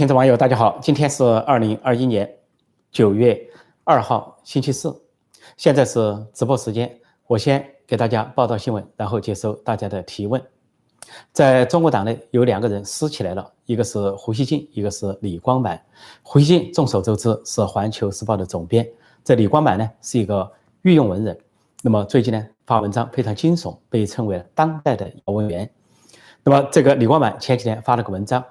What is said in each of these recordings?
听众网友，大家好，今天是二零二一年九月二号，星期四，现在是直播时间。我先给大家报道新闻，然后接收大家的提问。在中国党内有两个人撕起来了，一个是胡锡进，一个是李光满。胡锡进众所周知是《环球时报》的总编，这李光满呢是一个御用文人。那么最近呢发文章非常惊悚，被称为当代的姚文元。那么这个李光满前几天发了个文章。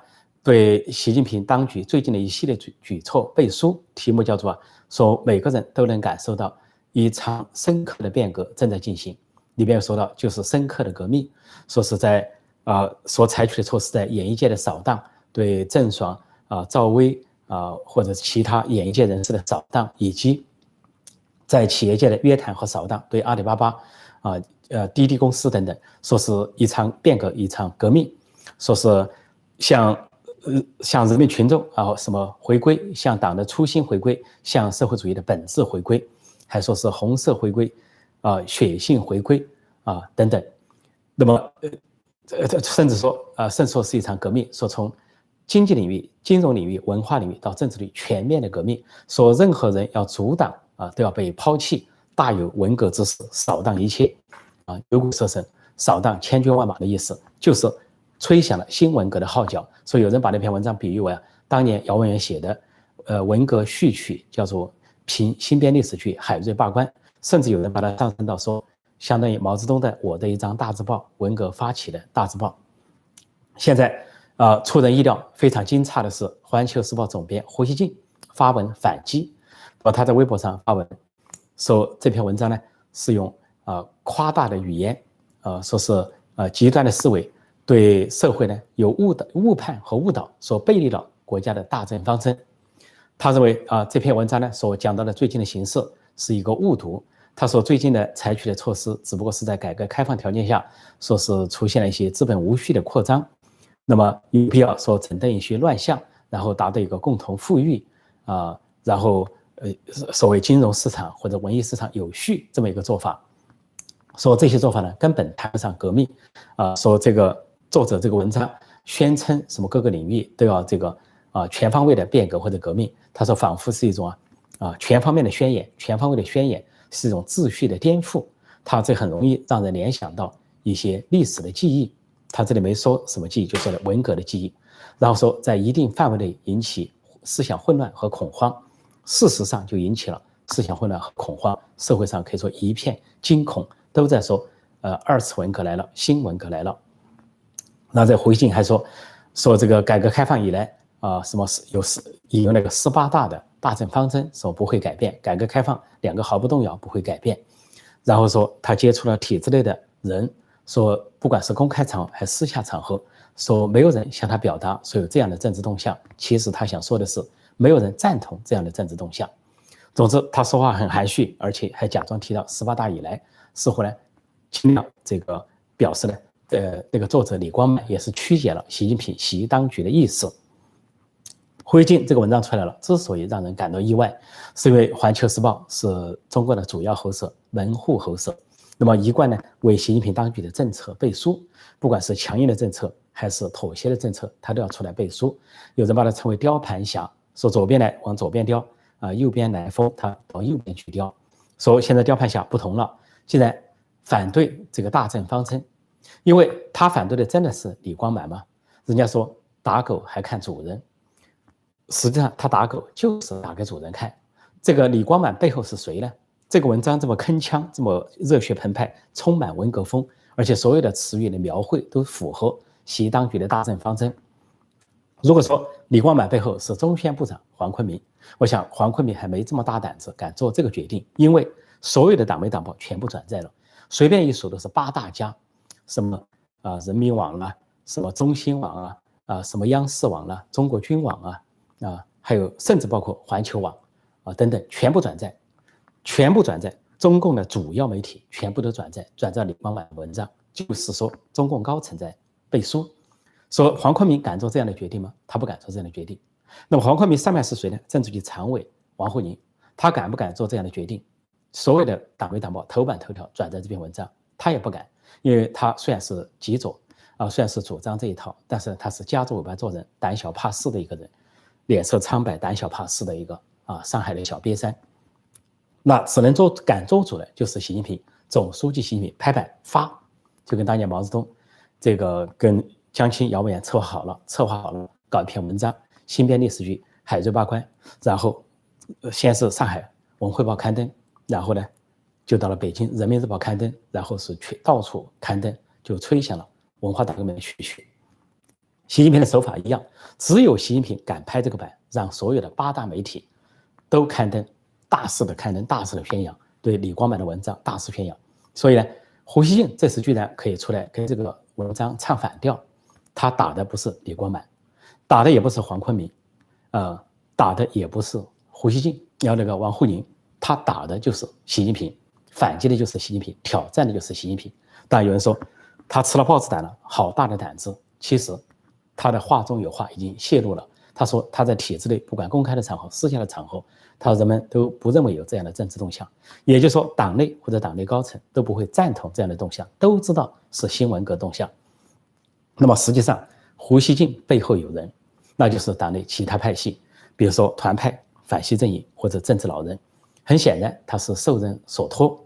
对习近平当局最近的一系列举举措背书，题目叫做啊“说每个人都能感受到一场深刻的变革正在进行”。里面说到就是深刻的革命，说是在啊所采取的措施在演艺界的扫荡，对郑爽啊、赵薇啊或者其他演艺界人士的扫荡，以及在企业界的约谈和扫荡，对阿里巴巴啊、呃滴滴公司等等，说是一场变革，一场革命，说是像。呃，向人民群众，然后什么回归，向党的初心回归，向社会主义的本质回归，还说是红色回归，啊，血性回归，啊，等等。那么，呃这，甚至说，啊，甚至说是一场革命，说从经济领域、金融领域、文化领域到政治领域全面的革命，说任何人要阻挡，啊，都要被抛弃，大有文革之势，扫荡一切，啊，有股蛇神，扫荡千军万马的意思，就是。吹响了新文革的号角，所以有人把那篇文章比喻为当年姚文元写的，呃，文革序曲，叫做评新编历史剧《海瑞罢官》，甚至有人把它上升到说，相当于毛泽东的我的一张大字报，文革发起的大字报。现在啊，出人意料，非常惊诧的是，《环球时报》总编胡锡进发文反击，把他在微博上发文说这篇文章呢是用啊夸大的语言，呃，说是呃极端的思维。对社会呢有误导、误判和误导，所背离了国家的大政方针。他认为啊，这篇文章呢所讲到的最近的形势是一个误读。他说最近的采取的措施只不过是在改革开放条件下，说是出现了一些资本无序的扩张，那么有必要说整顿一些乱象，然后达到一个共同富裕啊，然后呃所谓金融市场或者文艺市场有序这么一个做法。说这些做法呢根本谈不上革命啊，说这个。作者这个文章宣称什么各个领域都要这个啊全方位的变革或者革命，他说仿佛是一种啊啊全方面的宣言，全方位的宣言是一种秩序的颠覆，他这很容易让人联想到一些历史的记忆。他这里没说什么记忆，就说了文革的记忆，然后说在一定范围内引起思想混乱和恐慌，事实上就引起了思想混乱和恐慌，社会上可以说一片惊恐，都在说呃二次文革来了，新文革来了。那在回信还说，说这个改革开放以来啊，什么是有十引用那个十八大的大政方针，说不会改变，改革开放两个毫不动摇不会改变。然后说他接触了体制内的人，说不管是公开场合还是私下场合，说没有人向他表达说有这样的政治动向。其实他想说的是，没有人赞同这样的政治动向。总之他说话很含蓄，而且还假装提到十八大以来，似乎呢尽量这个表示呢。呃，那个作者李光满也是曲解了习近平习当局的意思。灰烬这个文章出来了，之所以让人感到意外，是因为《环球时报》是中国的主要喉舌，门户喉舌，那么一贯呢为习近平当局的政策背书，不管是强硬的政策还是妥协的政策，他都要出来背书。有人把它称为雕盘侠，说左边来往左边雕啊，右边来风他往右边去雕。说现在雕盘侠不同了，现在反对这个大政方针。因为他反对的真的是李光满吗？人家说打狗还看主人，实际上他打狗就是打给主人看。这个李光满背后是谁呢？这个文章这么铿锵，这么热血澎湃，充满文革风，而且所有的词语的描绘都符合习当局的大政方针。如果说李光满背后是中宣部长黄坤明，我想黄坤明还没这么大胆子敢做这个决定，因为所有的党媒党报全部转载了，随便一数都是八大家。什么啊？人民网啊，什么中新网啊，啊，什么央视网啊，中国军网啊，啊，还有甚至包括环球网啊等等，全部转载，全部转载。中共的主要媒体全部都转载，转载李光满的文章，就是说中共高层在背书。说黄坤明敢做这样的决定吗？他不敢做这样的决定。那么黄坤明上面是谁呢？政治局常委王沪宁，他敢不敢做这样的决定？所有的党媒党报头版头条转载这篇文章，他也不敢。因为他虽然是极左啊，虽然是主张这一套，但是他是夹着尾巴做人、胆小怕事的一个人，脸色苍白、胆小怕事的一个啊上海的小瘪三。那只能做敢做主的，就是习近平总书记习近平拍板发，就跟当年毛泽东这个跟江青、姚文元策划好了，策划好了搞一篇文章，新编历史剧《海瑞八关》，然后先是上海文汇报刊登，然后呢就到了北京人民日报刊登，然后是去到处刊登，就吹响了文化大革命的序曲。习近平的手法一样，只有习近平敢拍这个板，让所有的八大媒体都刊登。大肆的刊登，大肆的宣扬对李光满的文章，大肆宣扬。所以呢，胡锡进这次居然可以出来跟这个文章唱反调，他打的不是李光满，打的也不是黄坤明，呃，打的也不是胡锡进，要那个王沪宁，他打的就是习近平，反击的就是习近平，挑战的就是习近平。但有人说他吃了豹子胆了，好大的胆子。其实他的话中有话已经泄露了。他说他在体制内，不管公开的场合、私下的场合。他人们都不认为有这样的政治动向，也就是说，党内或者党内高层都不会赞同这样的动向，都知道是新文革动向。那么实际上，胡锡进背后有人，那就是党内其他派系，比如说团派、反西阵营或者政治老人。很显然，他是受人所托，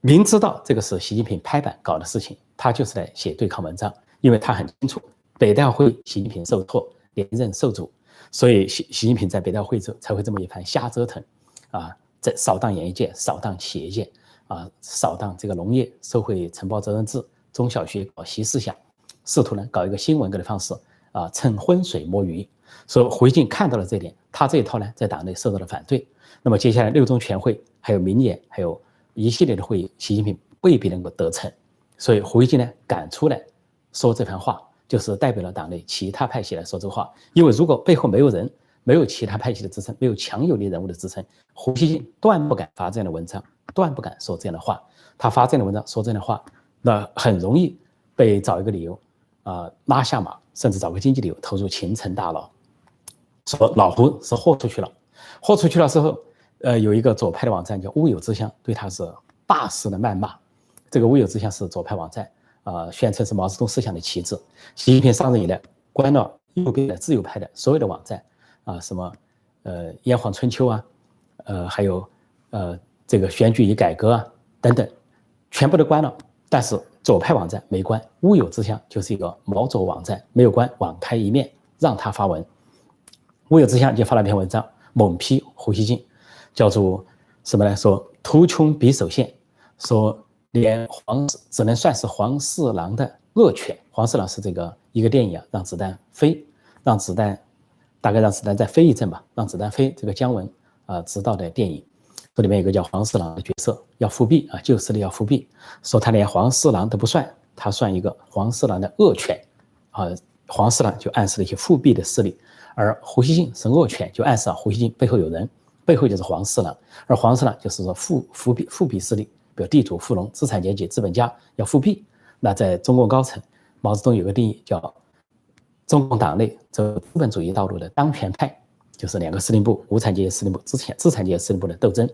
明知道这个是习近平拍板搞的事情，他就是来写对抗文章，因为他很清楚，北大会习近平受托，连任受阻。所以习习近平在北大会之后才会这么一番瞎折腾，啊，在扫荡演艺界，扫荡企业界，啊，扫荡这个农业，收回承包责任制，中小学搞习思想，试图呢搞一个新文革的方式，啊，趁浑水摸鱼。所以胡锡进看到了这点，他这一套呢在党内受到了反对。那么接下来六中全会，还有明年还有一系列的会议，习近平未必能够得逞。所以胡锡进呢敢出来说这番话。就是代表了党内其他派系来说这话，因为如果背后没有人，没有其他派系的支撑，没有强有力人物的支撑，胡锡进断不敢发这样的文章，断不敢说这样的话。他发这样的文章，说这样的话，那很容易被找一个理由啊拉下马，甚至找个经济理由投入秦城大牢。说老胡是豁出去了，豁出去了之后，呃，有一个左派的网站叫乌有之乡，对他是大肆的谩骂。这个乌有之乡是左派网站。啊，宣称是毛泽东思想的旗帜。习近平上任以来，关了右边的自由派的所有的网站，啊，什么，呃，炎黄春秋啊，呃，还有，呃，这个选举与改革啊，等等，全部都关了。但是左派网站没关，乌有之乡就是一个毛左网站，没有关，网开一面，让他发文。乌有之乡就发了一篇文章，猛批胡锡进，叫做什么呢？说图穷匕首现，说。连黄只能算是黄四郎的恶犬。黄四郎是这个一个电影啊，让子弹飞，让子弹大概让子弹再飞一阵吧，让子弹飞。这个姜文啊执导的电影，这里面有个叫黄四郎的角色要复辟啊，旧势力要复辟，说他连黄四郎都不算，他算一个黄四郎的恶犬啊。黄四郎就暗示了一些复辟的势力，而胡锡进是恶犬，就暗示啊胡锡进背后有人，背后就是黄四郎，而黄四郎就是说复复辟复辟势力。比如地主、富农、资产阶级、资本家要复辟，那在中共高层，毛泽东有个定义叫中共党内走资本主义道路的当权派，就是两个司令部：无产阶级司令部、资产资产阶级司令部的斗争。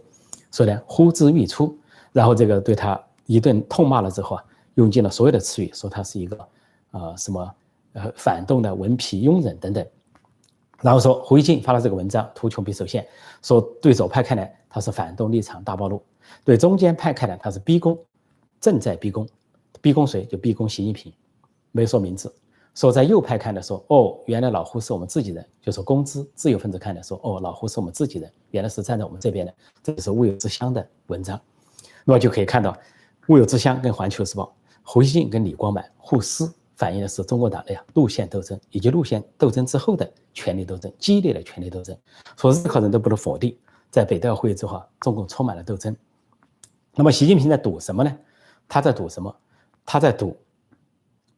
所以呢，呼之欲出，然后这个对他一顿痛骂了之后啊，用尽了所有的词语，说他是一个呃什么呃反动的文皮庸人等等。然后说胡锡进发了这个文章，图穷匕首现，说对左派看来他是反动立场大暴露。对中间派看来，他是逼宫，正在逼宫，逼宫谁？就逼宫习近平，没说名字。说在右派看的说，哦，原来老胡是我们自己人，就说工资自由分子看的说，哦，老胡是我们自己人，原来是站在我们这边的，这是乌有之乡的文章。那么就可以看到，乌有之乡跟环球时报，胡锡进跟李光满互撕，反映的是中国党内呀路线斗争，以及路线斗争之后的权力斗争，激烈的权力斗争。说任何人都不能否定，在北戴河会议之后，中共充满了斗争。那么习近平在赌什么呢？他在赌什么？他在赌，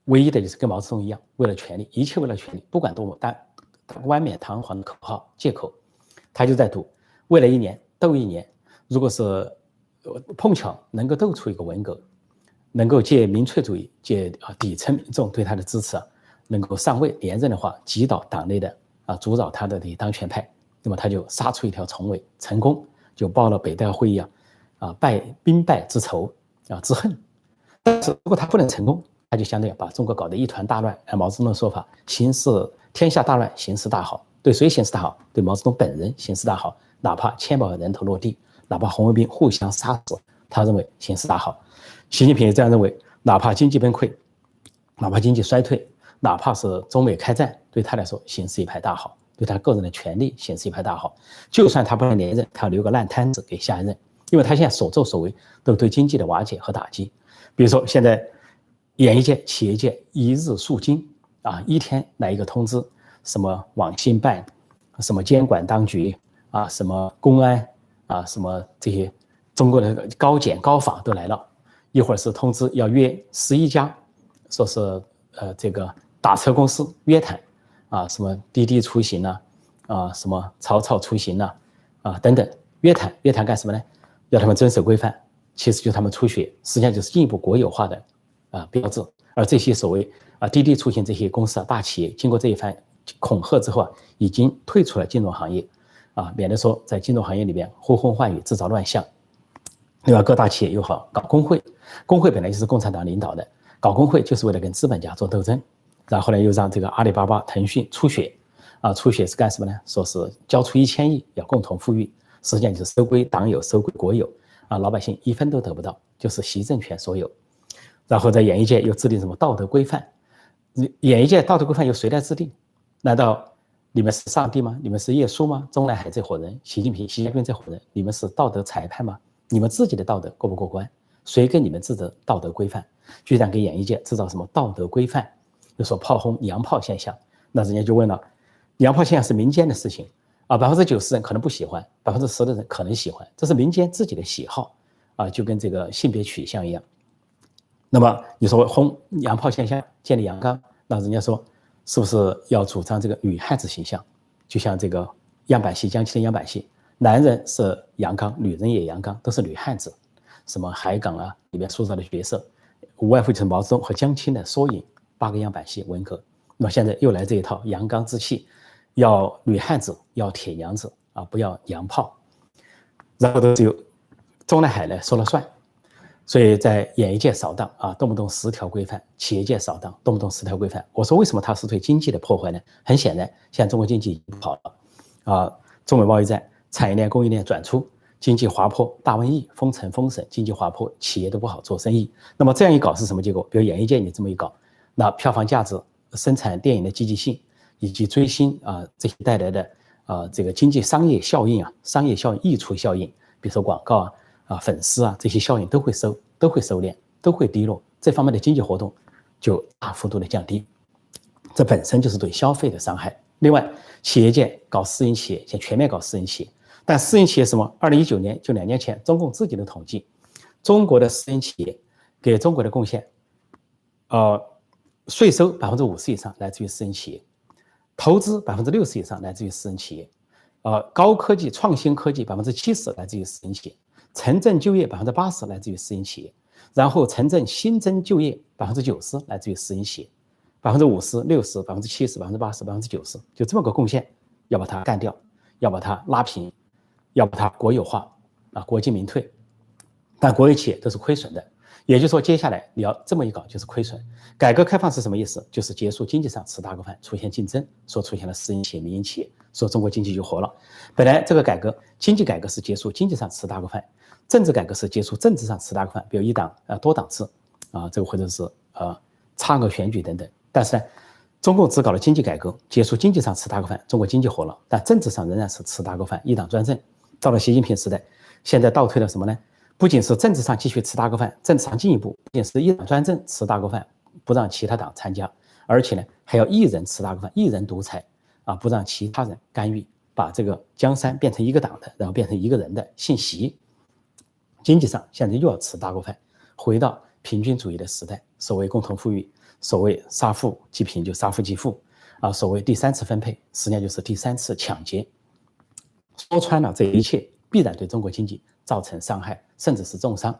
唯一的就是跟毛泽东一样，为了权力，一切为了权力，不管多么大、冠冕堂皇的口号、借口，他就在赌。为了一年斗一年，如果是碰巧能够斗出一个文革，能够借民粹主义、借啊底层民众对他的支持啊，能够上位连任的话，击倒党内的啊阻扰他的这当权派，那么他就杀出一条重围，成功就报了北戴会议啊。啊，败兵败之仇啊之恨，但是如果他不能成功，他就相当于把中国搞得一团大乱。按毛泽东的说法，形势天下大乱，形势大好。对谁形势大好？对毛泽东本人形势大好，哪怕千百万人头落地，哪怕红卫兵互相杀死，他认为形势大好。习近平也这样认为，哪怕经济崩溃，哪怕经济衰退，哪怕是中美开战，对他来说形势一派大好，对他个人的权利形势一派大好。就算他不能连任，他要留个烂摊子给下一任，因为他现在所作所为都对经济的瓦解和打击。比如说现在，演艺界、企业界一日数金啊，一天来一个通知。什么网信办，什么监管当局啊，什么公安啊，什么这些中国的高检高法都来了，一会儿是通知要约十一家，说是呃这个打车公司约谈，啊什么滴滴出行呐，啊什么草草出行呐，啊等等约谈约谈干什么呢？要他们遵守规范，其实就他们出血，实际上就是进一步国有化的啊标志。而这些所谓啊滴滴出行这些公司啊大企业，经过这一番。恐吓之后啊，已经退出了金融行业，啊，免得说在金融行业里边呼风唤雨，制造乱象。另外，各大企业又好搞工会，工会本来就是共产党领导的，搞工会就是为了跟资本家做斗争。然后呢，又让这个阿里巴巴、腾讯出血，啊，出血是干什么呢？说是交出一千亿要共同富裕，实际上就是收归党有，收归国有，啊，老百姓一分都得不到，就是习政权所有。然后在演艺界又制定什么道德规范？演艺界道德规范由谁来制定？难道你们是上帝吗？你们是耶稣吗？中南海这伙人，习近平、习近平这伙人，你们是道德裁判吗？你们自己的道德过不过关？谁给你们制的道德规范？居然给演艺界制造什么道德规范？又说炮轰娘炮现象，那人家就问了：娘炮现象是民间的事情啊，百分之九十人可能不喜欢，百分之十的人可能喜欢，这是民间自己的喜好啊，就跟这个性别取向一样。那么你说轰娘炮现象，建立阳刚，那人家说。是不是要主张这个女汉子形象？就像这个样板戏，江青的样板戏，男人是阳刚，女人也阳刚，都是女汉子。什么海港啊，里面塑造的角色，无外乎就是毛泽东和江青的缩影。八个样板戏，文革。那么现在又来这一套阳刚之气，要女汉子，要铁娘子啊，不要娘炮。然后都只有中南海呢说了算。所以在演艺界扫荡啊，动不动十条规范；企业界扫荡，动不动十条规范。我说为什么它是对经济的破坏呢？很显然，现在中国经济已经不好了啊，中美贸易战，产业链、供应链转出，经济滑坡，大瘟疫，封城封省，经济滑坡，企业都不好做生意。那么这样一搞是什么结果？比如演艺界你这么一搞，那票房价值、生产电影的积极性以及追星啊这些带来的啊这个经济商业效应啊，商业效应溢出效应，比如说广告啊。啊，粉丝啊，这些效应都会收，都会收敛，都会低落，这方面的经济活动就大幅度的降低，这本身就是对消费的伤害。另外，企业界搞私营企业，现全面搞私营企业，但私营企业什么？二零一九年就两年前，中共自己的统计，中国的私营企业给中国的贡献，呃，税收百分之五十以上来自于私营企业，投资百分之六十以上来自于私人企业，呃，高科技创新科技百分之七十来自于私营企业。城镇就业百分之八十来自于私营企业，然后城镇新增就业百分之九十来自于私营企业，百分之五十六十百分之七十百分之八十百分之九十，就这么个贡献，要把它干掉，要把它拉平，要把它国有化啊，国进民退，但国有企业都是亏损的，也就是说，接下来你要这么一搞就是亏损。改革开放是什么意思？就是结束经济上吃大锅饭，出现竞争，说出现了私营企业、民营企业，说中国经济就活了。本来这个改革经济改革是结束经济上吃大锅饭。政治改革是结束政治上吃大锅饭，比如一党呃多党制啊，这个或者是呃差额选举等等。但是呢，中共只搞了经济改革，结束经济上吃大锅饭，中国经济活了，但政治上仍然是吃大锅饭，一党专政。到了习近平时代，现在倒退了什么呢？不仅是政治上继续吃大锅饭，政治上进一步，不仅是一党专政吃大锅饭，不让其他党参加，而且呢还要一人吃大锅饭，一人独裁啊，不让其他人干预，把这个江山变成一个党的，然后变成一个人的，姓习。经济上现在又要吃大锅饭，回到平均主义的时代。所谓共同富裕，所谓杀富济贫就杀富济富，啊，所谓第三次分配，实际上就是第三次抢劫。说穿了，这一切必然对中国经济造成伤害，甚至是重伤，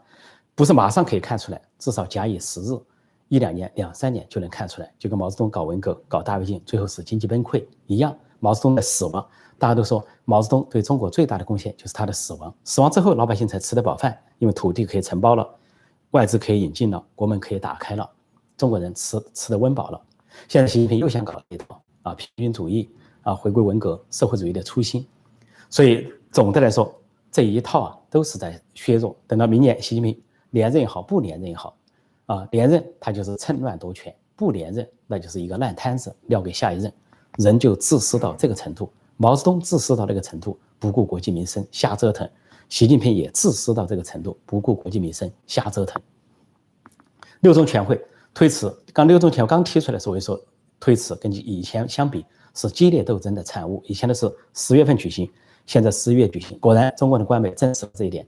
不是马上可以看出来，至少假以时日，一两年、两三年就能看出来。就跟毛泽东搞文革、搞大跃进，最后是经济崩溃一样。毛泽东的死亡。大家都说毛泽东对中国最大的贡献就是他的死亡。死亡之后，老百姓才吃得饱饭，因为土地可以承包了，外资可以引进了，国门可以打开了，中国人吃吃得温饱了。现在习近平又想搞一套啊，平均主义啊，回归文革社会主义的初心。所以总的来说，这一套啊都是在削弱。等到明年习近平连任也好，不连任也好，啊，连任他就是趁乱夺权，不连任那就是一个烂摊子撂给下一任。人就自私到这个程度，毛泽东自私到那个程度，不顾国计民生瞎折腾；习近平也自私到这个程度，不顾国计民生瞎折腾。六中全会推迟，刚六中全会刚提出来的时候，我就说推迟，跟以前相比是激烈斗争的产物。以前的是十月份举行，现在十一月举行。果然，中国的官媒证实了这一点。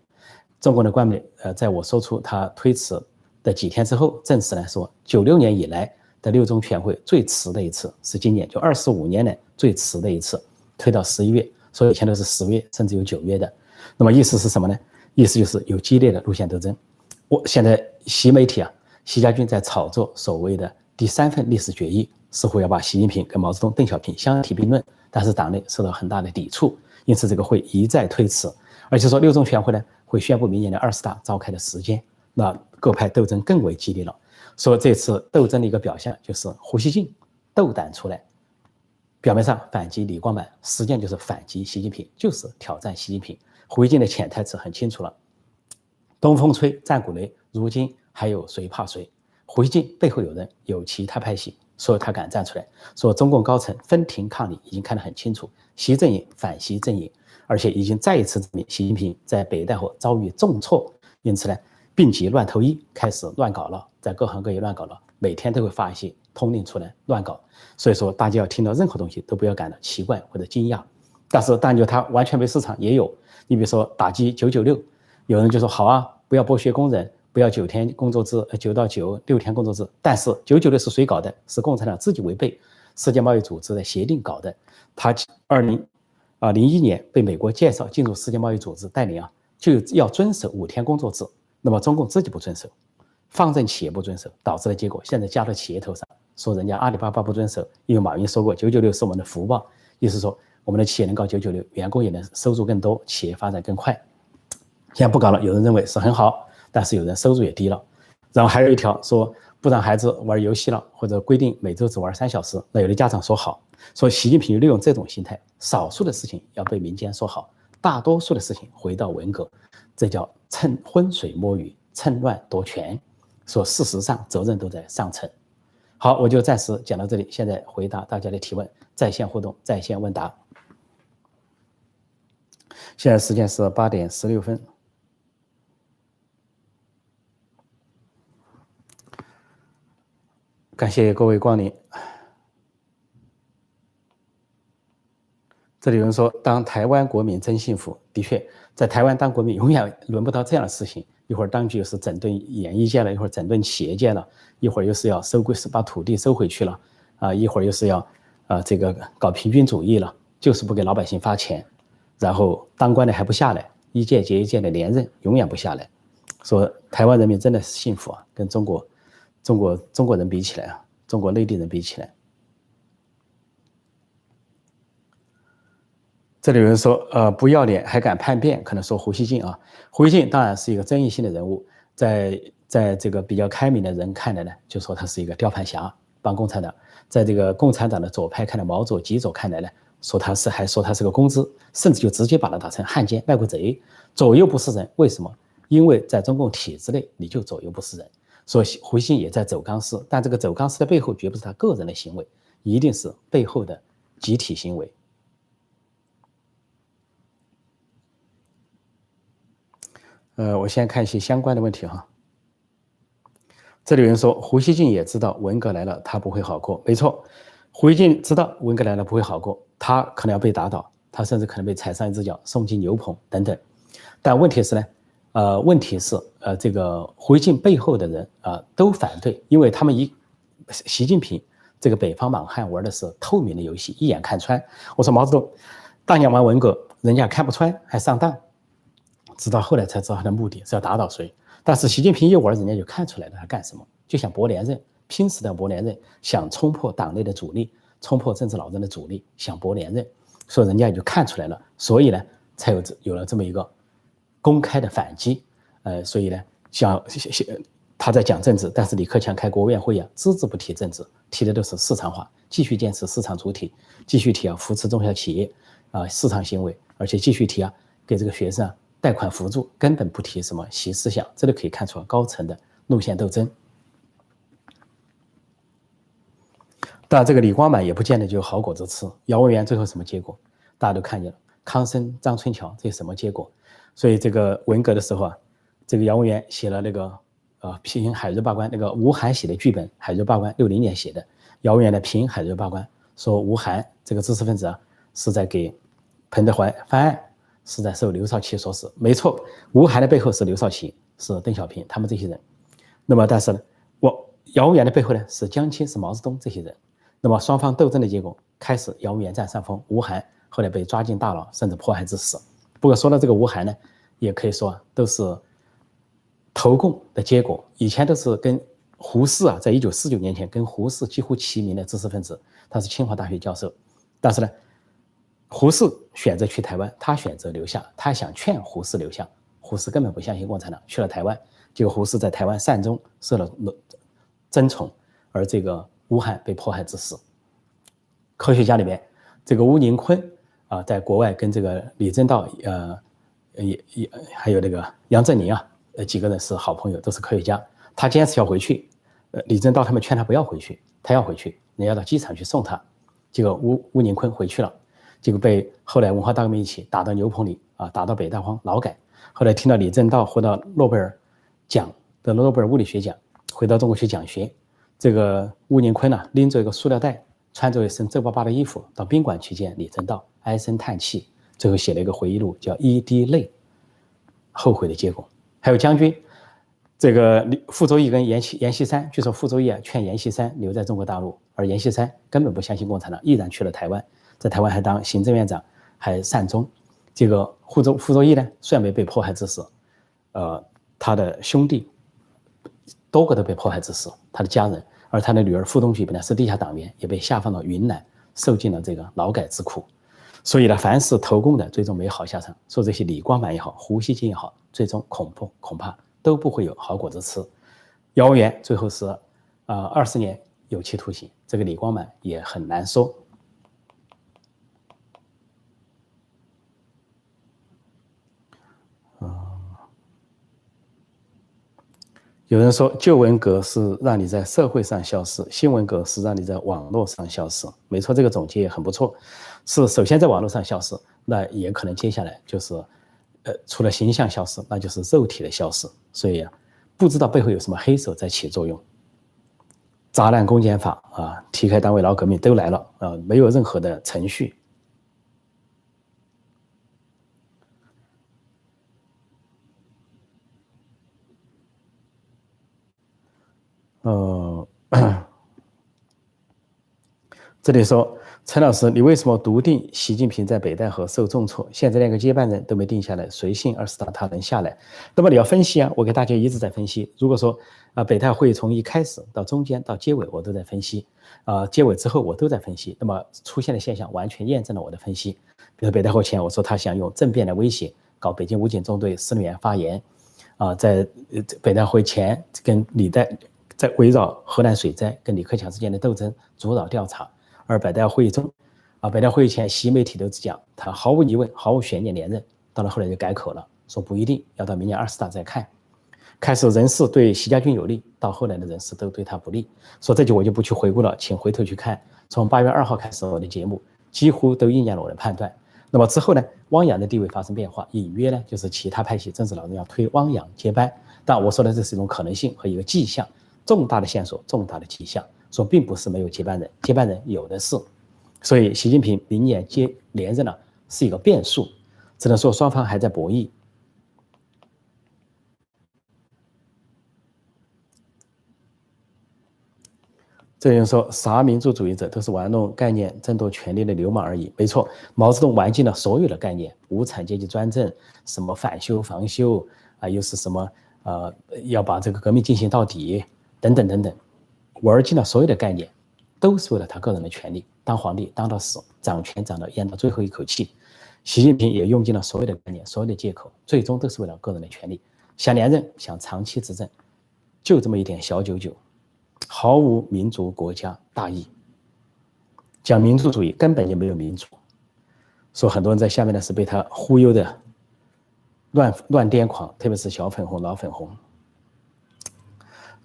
中国的官媒，呃，在我说出他推迟的几天之后，证实来说，九六年以来。的六中全会最迟的一次是今年，就二十五年来最迟的一次，推到十一月，所以以前都是十月，甚至有九月的。那么意思是什么呢？意思就是有激烈的路线斗争。我现在习媒体啊，习家军在炒作所谓的第三份历史决议，似乎要把习近平跟毛泽东、邓小平相提并论，但是党内受到很大的抵触，因此这个会一再推迟，而且说六中全会呢会宣布明年的二十大召开的时间，那各派斗争更为激烈了。说这次斗争的一个表现就是胡锡进斗胆出来，表面上反击李光满，实际上就是反击习近平，就是挑战习近平。胡锡进的潜台词很清楚了：东风吹，战鼓擂，如今还有谁怕谁？胡锡进背后有人，有其他派系，所以他敢站出来说中共高层分庭抗礼，已经看得很清楚，习阵营反习阵营，而且已经再一次证明习近平在北戴河遭遇重挫，因此呢。病急乱投医，开始乱搞了，在各行各业乱搞了，每天都会发一些通令出来乱搞。所以说，大家要听到任何东西都不要感到奇怪或者惊讶。但是，但就他完全没市场也有。你比如说打击九九六，有人就说好啊，不要剥削工人，不要九天工作制，呃九到九六天工作制。但是九九六是谁搞的？是共产党自己违背世界贸易组织的协定搞的。他二零啊零一年被美国介绍进入世界贸易组织带领啊，就要遵守五天工作制。那么中共自己不遵守，放任企业不遵守，导致的结果现在加到企业头上，说人家阿里巴巴不遵守，因为马云说过九九六是我们的福报，意思说我们的企业能搞九九六，员工也能收入更多，企业发展更快。现在不搞了，有人认为是很好，但是有人收入也低了。然后还有一条说不让孩子玩游戏了，或者规定每周只玩三小时。那有的家长说好，说习近平利用这种心态，少数的事情要被民间说好，大多数的事情回到文革，这叫。趁浑水摸鱼，趁乱夺权，说事实上责任都在上层。好，我就暂时讲到这里。现在回答大家的提问，在线互动，在线问答。现在时间是八点十六分，感谢各位光临。这里有人说，当台湾国民真幸福，的确。在台湾当国民永远轮不到这样的事情，一会儿当局又是整顿演艺界了，一会儿整顿企业界了，一会儿又是要收归是把土地收回去了，啊，一会儿又是要啊这个搞平均主义了，就是不给老百姓发钱，然后当官的还不下来，一届接一届的连任，永远不下来。说台湾人民真的是幸福啊，跟中国中国中国人比起来啊，中国内地人比起来。这里有人说，呃，不要脸还敢叛变，可能说胡锡进啊。胡锡进当然是一个争议性的人物，在在这个比较开明的人看来呢，就说他是一个吊盘侠，帮共产党；在这个共产党的左派看来，毛左、极左看来呢，说他是还说他是个公知，甚至就直接把他打成汉奸、卖国贼，左右不是人。为什么？因为在中共体制内，你就左右不是人。说胡锡进也在走钢丝，但这个走钢丝的背后绝不是他个人的行为，一定是背后的集体行为。呃，我先看一些相关的问题哈。这里有人说胡锡进也知道文革来了，他不会好过。没错，胡锡进知道文革来了不会好过，他可能要被打倒，他甚至可能被踩上一只脚，送进牛棚等等。但问题是呢，呃，问题是呃，这个胡锡进背后的人啊都反对，因为他们一习近平这个北方莽汉玩的是透明的游戏，一眼看穿。我说毛泽东当年玩文革，人家看不穿还上当。直到后来才知道他的目的是要打倒谁，但是习近平一玩，人家就看出来了他干什么，就想博连任，拼死的博连任，想冲破党内的阻力，冲破政治老人的阻力，想博连任，所以人家也就看出来了，所以呢，才有这有了这么一个公开的反击，呃，所以呢，像他在讲政治，但是李克强开国务院会议啊，只字不提政治，提的都是市场化，继续坚持市场主体，继续提啊扶持中小企业啊市场行为，而且继续提啊给这个学生啊贷款扶助，根本不提什么习思想，这里可以看出高层的路线斗争。但，这个李光满也不见得就有好果子吃。姚文元最后什么结果，大家都看见了。康生、张春桥这什么结果？所以这个文革的时候啊，这个姚文元写了那个呃评海瑞罢官，那个吴晗写的剧本，海瑞罢官六零年写的。姚文元的评海瑞罢官，说吴晗这个知识分子啊是在给彭德怀翻案，是在受刘少奇所使。没错，吴晗的背后是刘少奇，是邓小平他们这些人。那么但是呢，我姚文元的背后呢是江青，是毛泽东这些人。那么双方斗争的结果，开始姚文元占上风，吴晗后来被抓进大牢，甚至迫害致死。不过说到这个吴晗呢，也可以说都是投共的结果。以前都是跟胡适啊，在一九四九年前跟胡适几乎齐名的知识分子，他是清华大学教授。但是呢，胡适选择去台湾，他选择留下，他想劝胡适留下，胡适根本不相信共产党，去了台湾，结果胡适在台湾善终，受了争宠，而这个。吴晗被迫害致死。科学家里面，这个吴宁坤啊，在国外跟这个李政道，呃，也也还有那个杨振宁啊，呃，几个人是好朋友，都是科学家。他坚持要回去，呃，李政道他们劝他不要回去，他要回去，人要到机场去送他。结果吴吴宁坤回去了，结果被后来文化大革命一起打到牛棚里啊，打到北大荒劳改。后来听到李政道获得诺贝尔奖的诺贝尔物理学奖，回到中国去讲学。这个吴宁坤呢，拎着一个塑料袋，穿着一身皱巴巴的衣服，到宾馆去见李政道，唉声叹气，最后写了一个回忆录，叫《一滴泪》，后悔的结果。还有将军，这个傅作义跟阎锡阎锡山，据说傅作义啊劝阎锡山留在中国大陆，而阎锡山根本不相信共产党，毅然去了台湾，在台湾还当行政院长，还善终。这个傅作傅作义呢，虽然没被迫害致死，呃，他的兄弟多个都被迫害致死，他的家人。而他的女儿傅东菊本来是地下党员，也被下放到云南，受尽了这个劳改之苦。所以呢，凡是投共的，最终没好下场。说这些李光满也好，胡锡进也好，最终恐怖恐怕都不会有好果子吃。谣言最后是啊二十年有期徒刑，这个李光满也很难说。有人说旧文革是让你在社会上消失，新文革是让你在网络上消失。没错，这个总结也很不错。是首先在网络上消失，那也可能接下来就是，呃，除了形象消失，那就是肉体的消失。所以啊，不知道背后有什么黑手在起作用。砸烂公检法啊，踢开单位老革命都来了啊，没有任何的程序。呃，这里说陈老师，你为什么笃定习近平在北戴河受重挫？现在连个接班人都没定下来，谁信二十大他能下来？那么你要分析啊，我给大家一直在分析。如果说啊，北戴会从一开始到中间到结尾，我都在分析。啊，结尾之后我都在分析。那么出现的现象完全验证了我的分析。比如北戴会前，我说他想用政变来威胁，搞北京武警中队司令员发言啊，在北戴会前跟李代。在围绕河南水灾跟李克强之间的斗争，主导调查。而百代会议中，啊，百代会议前，习媒体都只讲他毫无疑问、毫无悬念连任。到了后来就改口了，说不一定要到明年二十大再看。开始人事对习家军有利，到后来的人事都对他不利。说这句我就不去回顾了，请回头去看。从八月二号开始，我的节目几乎都应验了我的判断。那么之后呢，汪洋的地位发生变化，隐约呢就是其他派系政治老人要推汪洋接班。但我说的这是一种可能性和一个迹象。重大的线索，重大的迹象，说并不是没有接班人，接班人有的是，所以习近平明年接连任呢是一个变数，只能说双方还在博弈。这人说啥民族主义者都是玩弄概念争夺权力的流氓而已，没错，毛泽东玩尽了所有的概念，无产阶级专政，什么反修防修啊，又是什么呃要把这个革命进行到底。等等等等，玩尽了所有的概念，都是为了他个人的权利，当皇帝当到死，掌权掌到咽到最后一口气。习近平也用尽了所有的概念，所有的借口，最终都是为了个人的权利，想连任，想长期执政，就这么一点小九九，毫无民族国家大义。讲民族主义根本就没有民主，说很多人在下面呢是被他忽悠的乱乱癫狂，特别是小粉红、老粉红。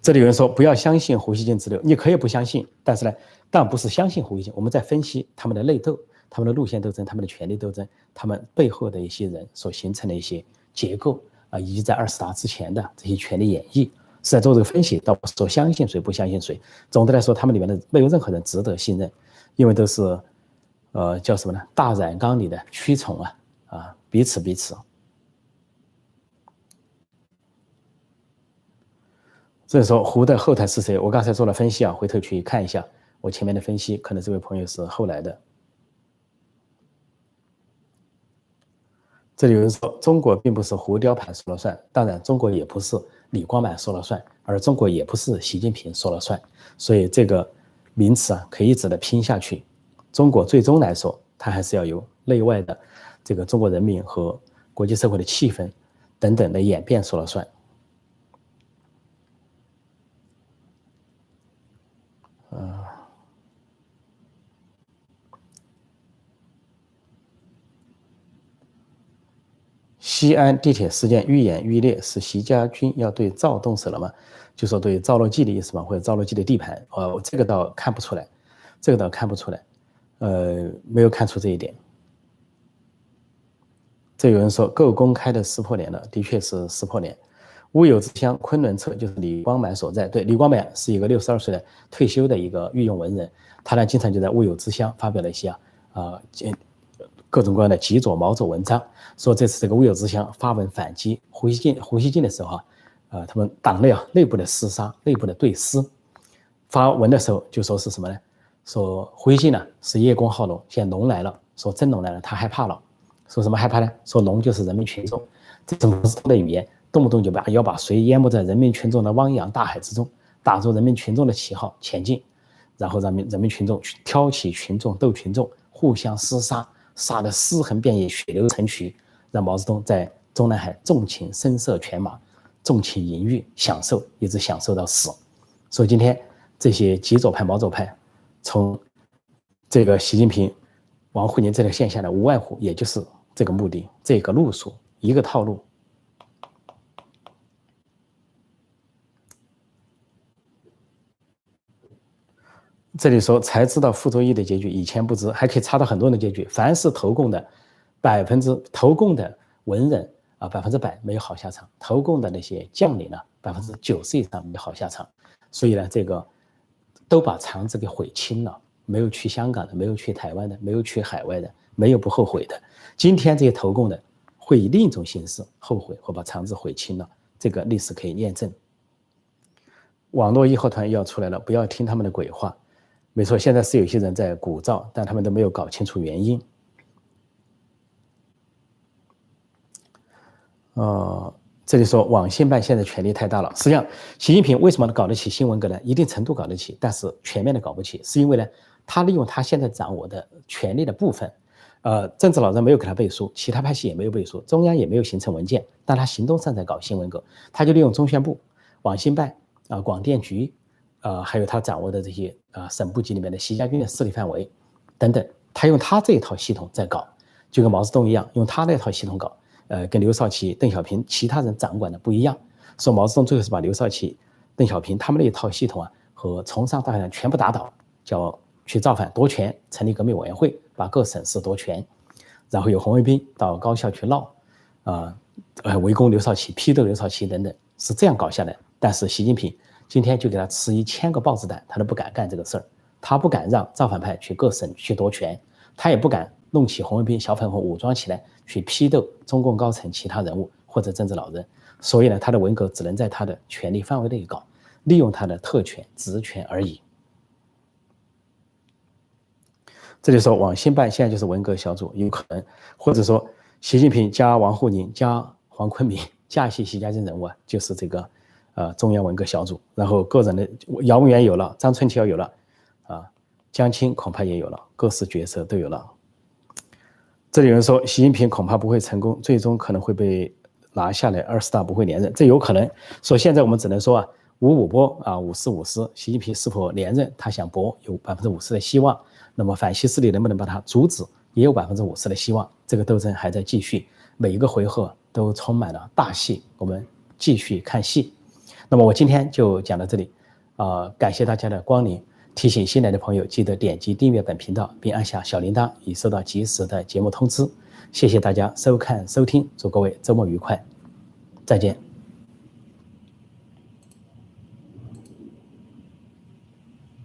这里有人说不要相信胡锡进之流，你可以不相信，但是呢，但不是相信胡锡进，我们在分析他们的内斗、他们的路线斗争、他们的权力斗争、他们背后的一些人所形成的一些结构啊，以及在二十大之前的这些权力演绎，是在做这个分析，倒不是说相信谁不相信谁。总的来说，他们里面的没有任何人值得信任，因为都是，呃，叫什么呢？大染缸里的蛆虫啊，啊，彼此彼此。所以说，胡的后台是谁？我刚才做了分析啊，回头去看一下我前面的分析，可能这位朋友是后来的。这里有人说，中国并不是胡雕盘说了算，当然，中国也不是李光满说了算，而中国也不是习近平说了算。所以这个名词啊，可以一直的拼下去。中国最终来说，它还是要由内外的这个中国人民和国际社会的气氛等等的演变说了算。西安地铁事件愈演愈烈，是习家军要对赵动手了吗？就说对赵乐际的意思吗？或者赵乐际的地盘？呃，这个倒看不出来，这个倒看不出来，呃，没有看出这一点。这有人说够公开的撕破脸了，的确是撕破脸。乌有之乡昆仑侧就是李光满所在，对，李光满是一个六十二岁的退休的一个御用文人，他呢经常就在乌有之乡发表了一些啊啊。各种各样的极左、毛左文章，说这次这个乌有之乡发文反击胡锡进，胡锡进的时候啊，呃，他们党内啊内部的厮杀、内部的对撕，发文的时候就说是什么呢？说胡锡进呢是叶公好龙，现在龙来了，说真龙来了，他害怕了，说什么害怕呢？说龙就是人民群众，这是毛泽东的语言，动不动就把要把谁淹没在人民群众的汪洋大海之中，打着人民群众的旗号前进，然后让民人民群众去挑起群众斗群众，互相厮杀。杀得尸横遍野，血流成渠，让毛泽东在中南海纵情声色犬马，纵情淫欲，享受一直享受到死。所以今天这些极左派、毛左派，从这个习近平、王沪宁这条线下来，无外乎也就是这个目的，这个路数，一个套路。这里说才知道傅作义的结局，以前不知，还可以查到很多人的结局。凡是投共的，百分之投共的文人啊，百分之百没有好下场；投共的那些将领呢，百分之九十以上没有好下场。所以呢，这个都把肠子给悔青了，没有去香港的，没有去台湾的，没有去海外的，没有不后悔的。今天这些投共的会以另一种形式后悔或把肠子悔青了，这个历史可以验证。网络义和团要出来了，不要听他们的鬼话。没错，现在是有些人在鼓噪，但他们都没有搞清楚原因。呃，这里说网信办现在权力太大了。实际上，习近平为什么能搞得起新闻阁呢？一定程度搞得起，但是全面的搞不起，是因为呢，他利用他现在掌握的权力的部分，呃，政治老人没有给他背书，其他派系也没有背书，中央也没有形成文件，但他行动上在搞新闻阁，他就利用中宣部、网信办啊、广电局。呃，还有他掌握的这些啊，省部级里面的习家军的势力范围等等，他用他这一套系统在搞，就跟毛泽东一样，用他那套系统搞。呃，跟刘少奇、邓小平其他人掌管的不一样。说毛泽东最后是把刘少奇、邓小平他们那一套系统啊，和从上到下全部打倒，叫去造反夺权，成立革命委员会，把各省市夺权，然后有红卫兵到高校去闹，啊，呃，围攻刘少奇、批斗刘少奇等等，是这样搞下来。但是习近平。今天就给他吃一千个豹子胆，他都不敢干这个事儿。他不敢让造反派去各省去夺权，他也不敢弄起红卫兵、小粉红武装起来去批斗中共高层其他人物或者政治老人。所以呢，他的文革只能在他的权力范围内搞，利用他的特权、职权而已。这就说网信办现在就是文革小组，有可能，或者说习近平加王沪宁加黄坤明 加一些习家军人物啊，就是这个。呃，中央文革小组，然后个人的姚文元有了，张春桥有了，啊，江青恐怕也有了，各式角色都有了。这里有人说，习近平恐怕不会成功，最终可能会被拿下来，二十大不会连任，这有可能。说现在我们只能说啊，五五波啊，五十五十，习近平是否连任？他想搏，有百分之五十的希望。那么反西势力能不能把它阻止？也有百分之五十的希望。这个斗争还在继续，每一个回合都充满了大戏，我们继续看戏。那么我今天就讲到这里，呃，感谢大家的光临。提醒新来的朋友记得点击订阅本频道，并按下小铃铛，以收到及时的节目通知。谢谢大家收看收听，祝各位周末愉快，再见。